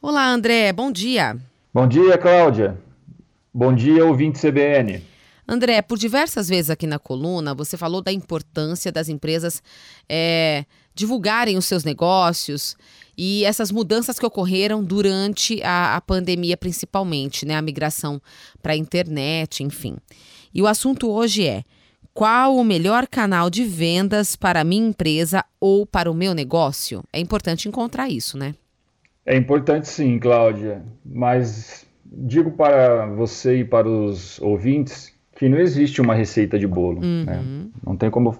Olá, André, bom dia. Bom dia, Cláudia. Bom dia, ouvinte CBN. André, por diversas vezes aqui na coluna, você falou da importância das empresas é, divulgarem os seus negócios e essas mudanças que ocorreram durante a, a pandemia, principalmente, né? A migração para a internet, enfim. E o assunto hoje é: qual o melhor canal de vendas para a minha empresa ou para o meu negócio? É importante encontrar isso, né? É importante sim, Cláudia, mas digo para você e para os ouvintes que não existe uma receita de bolo. Uhum. Né? Não tem como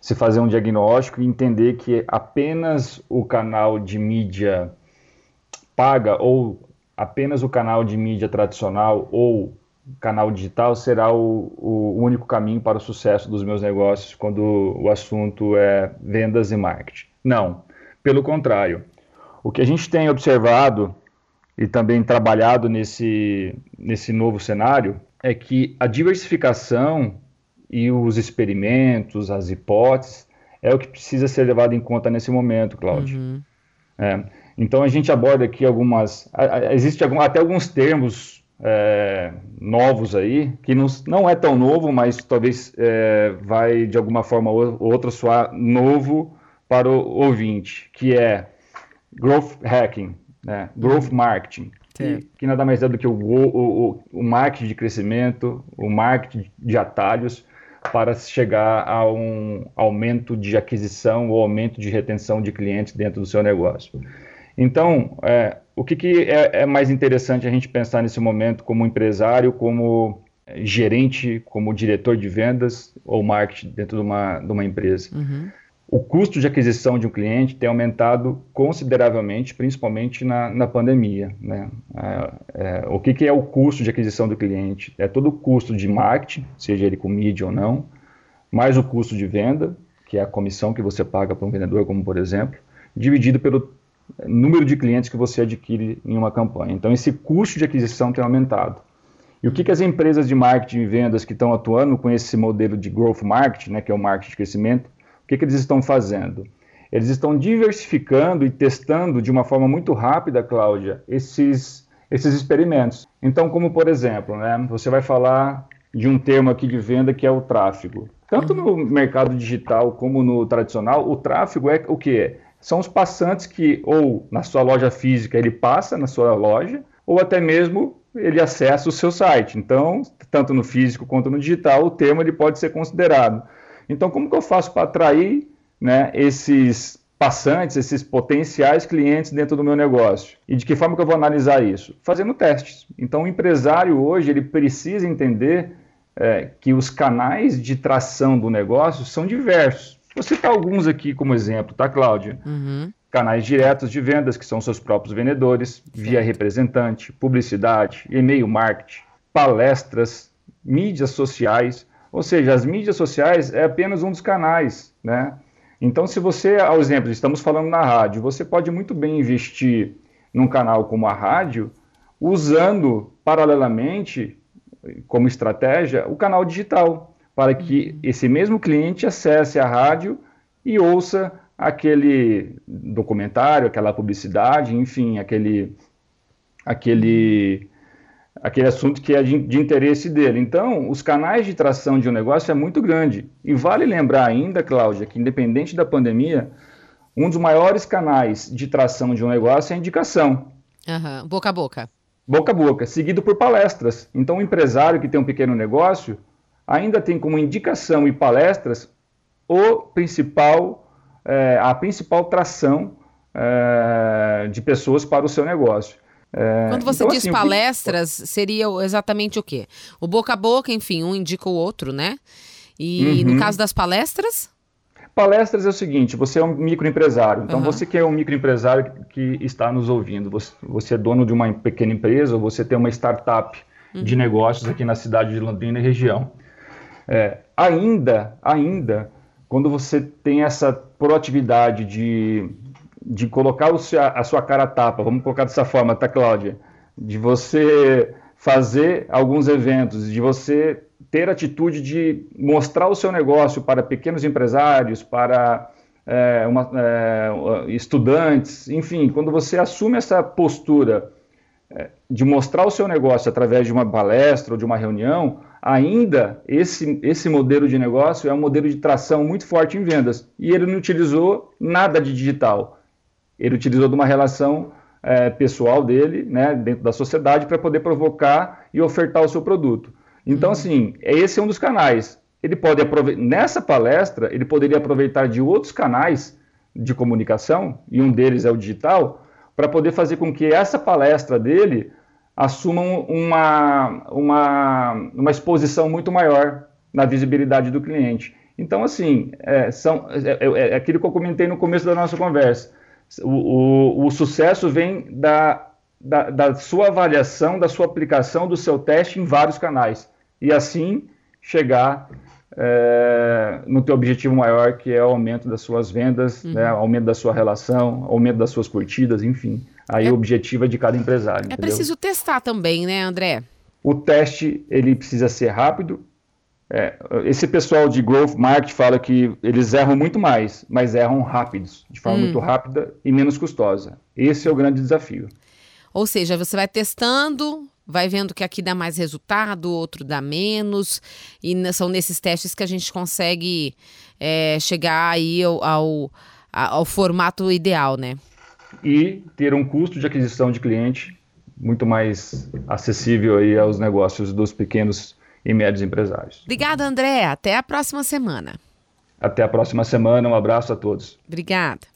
se fazer um diagnóstico e entender que apenas o canal de mídia paga ou apenas o canal de mídia tradicional ou canal digital será o, o único caminho para o sucesso dos meus negócios quando o assunto é vendas e marketing. Não, pelo contrário. O que a gente tem observado e também trabalhado nesse, nesse novo cenário é que a diversificação e os experimentos, as hipóteses, é o que precisa ser levado em conta nesse momento, Cláudio. Uhum. É, então a gente aborda aqui algumas. Existem algum, até alguns termos é, novos aí, que não, não é tão novo, mas talvez é, vai de alguma forma ou outra soar novo para o ouvinte, que é growth hacking, né? growth marketing que, que, nada mais é do que o, o, o, marketing de crescimento, o marketing de atalhos para chegar a um aumento de aquisição ou aumento de retenção de clientes dentro do seu negócio. Então, é, o que, que é, é, mais interessante a gente pensar nesse momento como empresário, como gerente, como diretor de vendas ou marketing dentro de uma, de uma empresa? Uhum o custo de aquisição de um cliente tem aumentado consideravelmente, principalmente na, na pandemia. Né? É, é, o que, que, é o custo de aquisição do cliente? É todo o custo de marketing, seja ele com mídia ou não, mais o custo de venda, que é a comissão que você paga para um vendedor, como por exemplo, dividido pelo número de clientes que você adquire em uma campanha. Então, esse custo de aquisição tem aumentado. E o que, que as empresas de marketing e vendas que estão atuando com esse modelo de growth marketing, né, que é o marketing de crescimento, que, que eles estão fazendo? Eles estão diversificando e testando de uma forma muito rápida, Cláudia, esses, esses experimentos. Então, como por exemplo, né, você vai falar de um termo aqui de venda que é o tráfego. Tanto no mercado digital como no tradicional, o tráfego é o que? São os passantes que, ou na sua loja física, ele passa na sua loja, ou até mesmo ele acessa o seu site. Então, tanto no físico quanto no digital, o termo ele pode ser considerado. Então, como que eu faço para atrair né, esses passantes, esses potenciais clientes dentro do meu negócio? E de que forma que eu vou analisar isso? Fazendo testes. Então, o empresário hoje ele precisa entender é, que os canais de tração do negócio são diversos. Vou citar alguns aqui como exemplo, tá, Cláudia? Uhum. Canais diretos de vendas, que são seus próprios vendedores, via representante, publicidade, e-mail marketing, palestras, mídias sociais, ou seja, as mídias sociais é apenas um dos canais, né? Então, se você, ao exemplo, estamos falando na rádio, você pode muito bem investir num canal como a rádio, usando paralelamente, como estratégia, o canal digital, para que esse mesmo cliente acesse a rádio e ouça aquele documentário, aquela publicidade, enfim, aquele, aquele aquele assunto que é de, de, interesse dele. Então, os canais de tração de um negócio é muito grande. E vale lembrar ainda, Cláudia, que independente da pandemia, um dos maiores canais de tração de um negócio é a indicação. Uhum. Boca a boca. Boca a boca, seguido por palestras. Então, o empresário que tem um pequeno negócio ainda tem como indicação e palestras o principal, é, a principal tração é, de pessoas para o seu negócio. É, Quando você então, diz assim, palestras, que... seria exatamente o quê? O boca a boca, enfim, um indica o outro, né? E uhum. no caso das palestras? Palestras é o seguinte: você é um microempresário. Então, uhum. você que é um microempresário que está nos ouvindo, você, você, é dono de uma pequena empresa ou você tem uma startup uhum. de negócios aqui na cidade de Londrina e região. É, ainda, ainda, quando você tem essa proatividade de de colocar a sua cara tapa, vamos colocar dessa forma, tá, Cláudia? De você fazer alguns eventos, de você ter atitude de mostrar o seu negócio para pequenos empresários, para é, uma, é, estudantes, enfim, quando você assume essa postura é, de mostrar o seu negócio através de uma palestra ou de uma reunião, ainda esse, esse modelo de negócio é um modelo de tração muito forte em vendas. E ele não utilizou nada de digital. Ele utilizou de uma relação é, pessoal dele, né, dentro da sociedade, para poder provocar e ofertar o seu produto. Então, uhum. assim, esse é um dos canais. Ele pode aproveitar, nessa palestra, ele poderia aproveitar de outros canais de comunicação, e um deles é o digital, para poder fazer com que essa palestra dele assumam uma, uma, uma exposição muito maior na visibilidade do cliente. Então, assim, é, são, é, é, é, aquilo que eu comentei no começo da nossa conversa. O, o, o sucesso vem da, da, da, sua avaliação, da sua aplicação, do seu teste em vários canais. E assim chegar é, no teu objetivo maior, que é o aumento das suas vendas, uhum. né, aumento da sua relação, aumento das suas curtidas, enfim. Aí é, o objetivo é de cada empresário. É entendeu? preciso testar também, né, André? O teste ele precisa ser rápido. É, esse pessoal de growth market fala que eles erram muito mais, mas erram rápidos, de forma hum. muito rápida e menos custosa. Esse é o grande desafio. Ou seja, você vai testando, vai vendo que aqui dá mais resultado, outro dá menos, e são nesses testes que a gente consegue é, chegar aí ao, ao, ao formato ideal, né? E ter um custo de aquisição de cliente muito mais acessível aí aos negócios dos pequenos e médios empresários. Obrigada, André. Até a próxima semana. Até a próxima semana. Um abraço a todos. Obrigada.